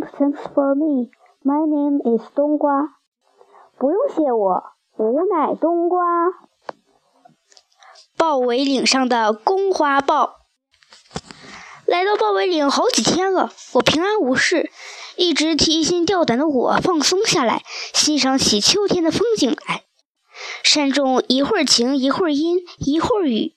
Thanks for me. My name is 冬瓜。不用谢我，吾乃冬瓜。豹尾岭上的宫花豹。来到豹尾岭好几天了，我平安无事。一直提心吊胆的我放松下来，欣赏起秋天的风景来。山中一会儿晴，一会儿阴，一会儿雨。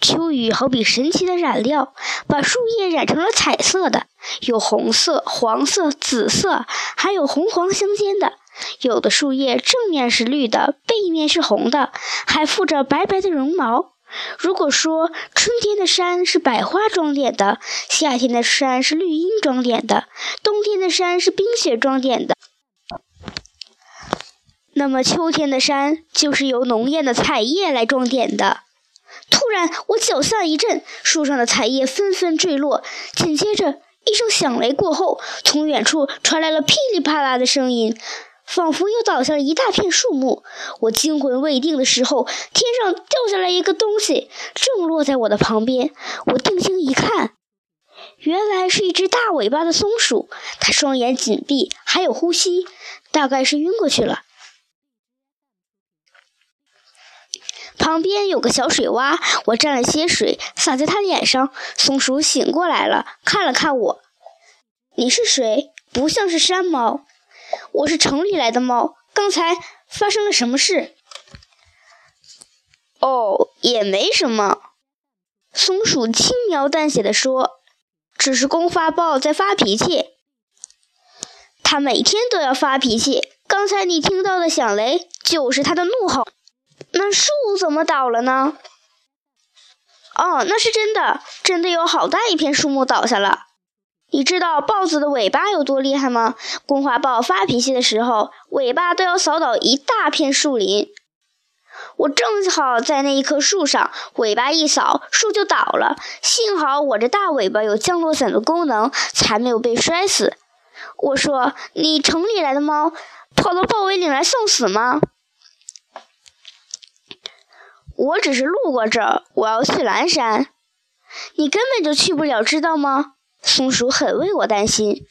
秋雨好比神奇的染料，把树叶染成了彩色的，有红色、黄色、紫色，还有红黄相间的。有的树叶正面是绿的，背面是红的，还附着白白的绒毛。如果说春天的山是百花装点的，夏天的山是绿荫装点的，冬天的山是冰雪装点的，那么秋天的山就是由浓艳的彩叶来装点的。突然，我脚下一震，树上的彩叶纷纷坠落，紧接着一声响雷过后，从远处传来了噼里啪啦的声音。仿佛又倒下了一大片树木。我惊魂未定的时候，天上掉下来一个东西，正落在我的旁边。我定睛一看，原来是一只大尾巴的松鼠。它双眼紧闭，还有呼吸，大概是晕过去了。旁边有个小水洼，我沾了些水洒在它脸上。松鼠醒过来了，看了看我：“你是谁？不像是山猫。”我是城里来的猫，刚才发生了什么事？哦，也没什么。松鼠轻描淡写的说：“只是公发豹在发脾气，它每天都要发脾气。刚才你听到的响雷就是它的怒吼。那树怎么倒了呢？哦，那是真的，真的有好大一片树木倒下了。”你知道豹子的尾巴有多厉害吗？公花豹发脾气的时候，尾巴都要扫倒一大片树林。我正好在那一棵树上，尾巴一扫，树就倒了。幸好我这大尾巴有降落伞的功能，才没有被摔死。我说：“你城里来的猫，跑到豹尾岭来送死吗？”我只是路过这儿，我要去蓝山。你根本就去不了，知道吗？松鼠很为我担心。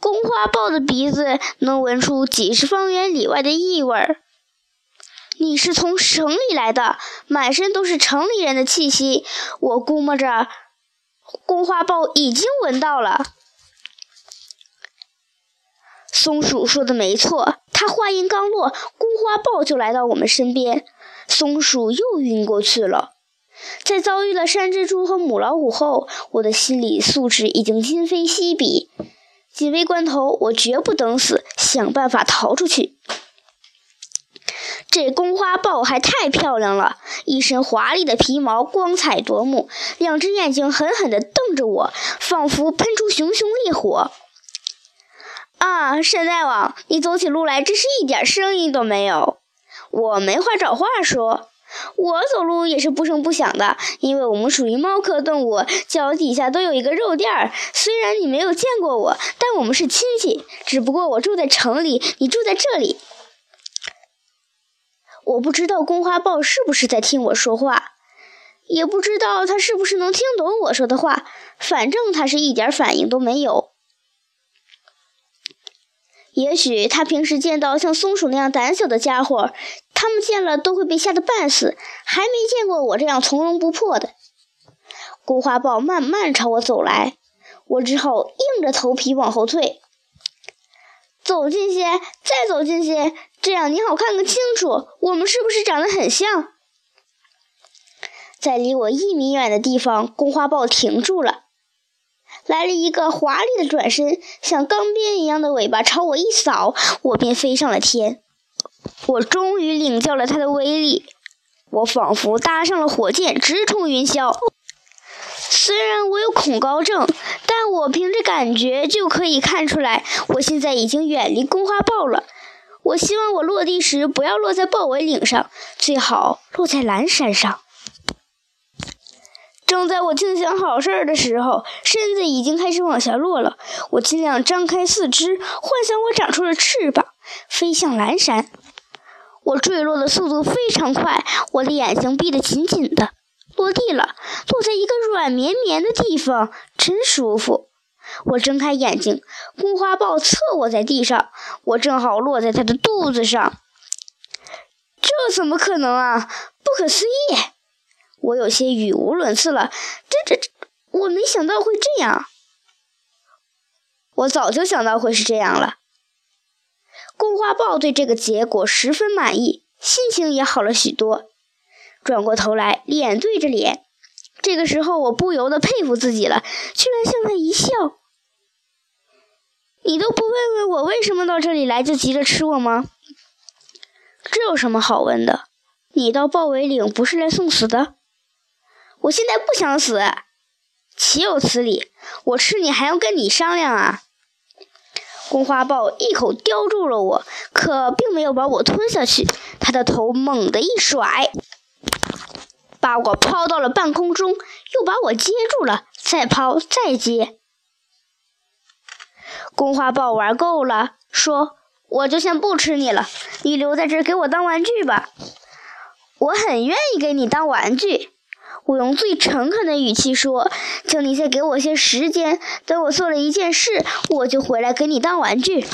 公花豹的鼻子能闻出几十方圆里外的异味儿。你是从城里来的，满身都是城里人的气息。我估摸着，公花豹已经闻到了。松鼠说的没错，他话音刚落，公花豹就来到我们身边，松鼠又晕过去了。在遭遇了山蜘蛛和母老虎后，我的心理素质已经今非昔比。紧危关头，我绝不等死，想办法逃出去。这公花豹还太漂亮了，一身华丽的皮毛，光彩夺目，两只眼睛狠狠地瞪着我，仿佛喷出熊熊烈火。啊，山大王，你走起路来真是一点声音都没有。我没话找话说。我走路也是不声不响的，因为我们属于猫科动物，脚底下都有一个肉垫儿。虽然你没有见过我，但我们是亲戚。只不过我住在城里，你住在这里。我不知道公花豹是不是在听我说话，也不知道它是不是能听懂我说的话。反正它是一点反应都没有。也许它平时见到像松鼠那样胆小的家伙。他们见了都会被吓得半死，还没见过我这样从容不迫的。公花豹慢慢朝我走来，我只好硬着头皮往后退。走近些，再走近些，这样你好看个清楚，我们是不是长得很像？在离我一米远的地方，公花豹停住了，来了一个华丽的转身，像钢鞭一样的尾巴朝我一扫，我便飞上了天。我终于领教了它的威力，我仿佛搭上了火箭，直冲云霄。虽然我有恐高症，但我凭着感觉就可以看出来，我现在已经远离公花豹了。我希望我落地时不要落在豹尾岭上，最好落在蓝山上。正在我净想好事儿的时候，身子已经开始往下落了。我尽量张开四肢，幻想我长出了翅膀，飞向蓝山。我坠落的速度非常快，我的眼睛闭得紧紧的。落地了，落在一个软绵绵的地方，真舒服。我睁开眼睛，公花豹侧卧在地上，我正好落在它的肚子上。这怎么可能啊！不可思议！我有些语无伦次了。这、这、这，我没想到会这样。我早就想到会是这样了。公花豹对这个结果十分满意，心情也好了许多。转过头来，脸对着脸。这个时候，我不由得佩服自己了，居然向他一笑。你都不问问我为什么到这里来，就急着吃我吗？这有什么好问的？你到豹尾岭不是来送死的？我现在不想死，岂有此理！我吃你还要跟你商量啊？公花豹一口叼住了我，可并没有把我吞下去，他的头猛地一甩。把我抛到了半空中，又把我接住了，再抛，再接。公花豹玩够了，说：“我就先不吃你了，你留在这给我当玩具吧。”我很愿意给你当玩具，我用最诚恳的语气说：“请你再给我些时间，等我做了一件事，我就回来给你当玩具。”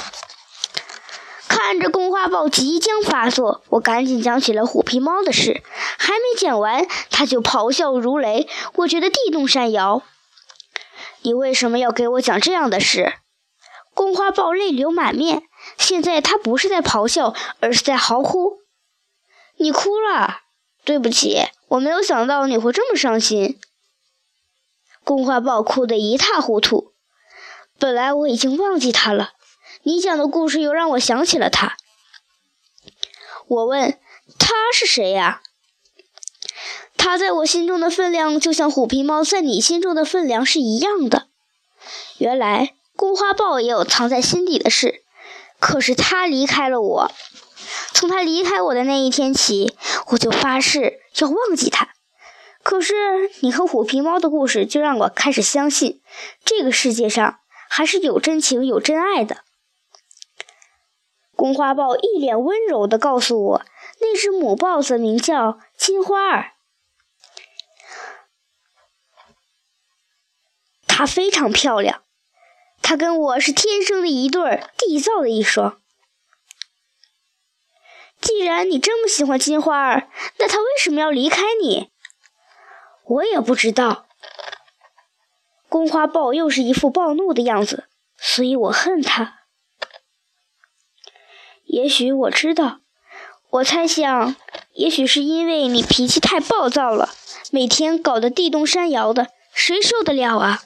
看着公花豹即将发作，我赶紧讲起了虎皮猫的事。还没讲完，他就咆哮如雷，我觉得地动山摇。你为什么要给我讲这样的事？公花豹泪流满面。现在他不是在咆哮，而是在嚎哭。你哭了？对不起，我没有想到你会这么伤心。公花豹哭得一塌糊涂。本来我已经忘记他了。你讲的故事又让我想起了他。我问他是谁呀？他在我心中的分量，就像虎皮猫在你心中的分量是一样的。原来公花豹也有藏在心底的事，可是他离开了我。从他离开我的那一天起，我就发誓要忘记他。可是你和虎皮猫的故事，就让我开始相信，这个世界上还是有真情、有真爱的。公花豹一脸温柔地告诉我：“那只母豹子名叫金花儿，它非常漂亮，它跟我是天生的一对儿，缔造的一双。既然你这么喜欢金花儿，那它为什么要离开你？我也不知道。公花豹又是一副暴怒的样子，所以我恨他。”也许我知道，我猜想，也许是因为你脾气太暴躁了，每天搞得地动山摇的，谁受得了啊？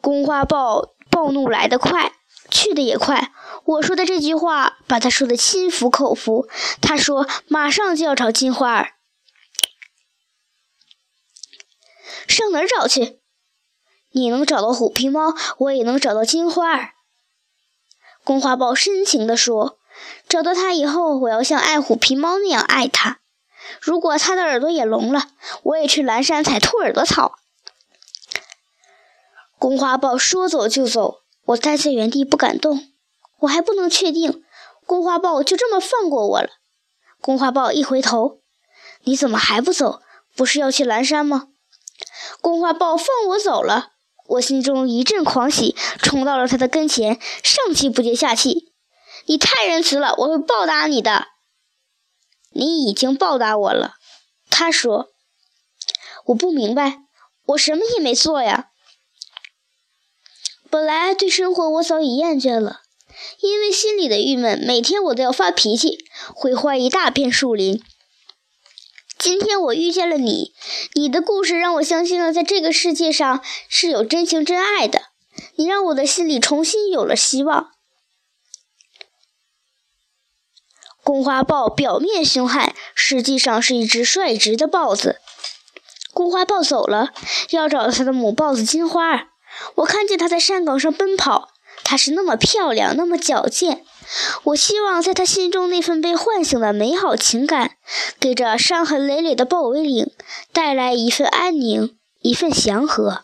公花豹暴怒来得快，去得也快。我说的这句话把他说的心服口服。他说马上就要找金花儿，上哪儿找去？你能找到虎皮猫，我也能找到金花儿。公花豹深情地说：“找到它以后，我要像爱虎皮猫那样爱它。如果它的耳朵也聋了，我也去蓝山采兔耳朵草。”公花豹说走就走，我待在原地不敢动。我还不能确定，公花豹就这么放过我了。公花豹一回头：“你怎么还不走？不是要去蓝山吗？”公花豹放我走了。我心中一阵狂喜，冲到了他的跟前，上气不接下气：“你太仁慈了，我会报答你的。”你已经报答我了，他说。我不明白，我什么也没做呀。本来对生活我早已厌倦了，因为心里的郁闷，每天我都要发脾气，毁坏一大片树林。今天我遇见了你，你的故事让我相信了，在这个世界上是有真情真爱的。你让我的心里重新有了希望。公花豹表面凶悍，实际上是一只率直的豹子。公花豹走了，要找它的母豹子金花儿。我看见她在山岗上奔跑，她是那么漂亮，那么矫健。我希望在她心中那份被唤醒的美好情感，给这伤痕累累的豹尾岭带来一份安宁，一份祥和。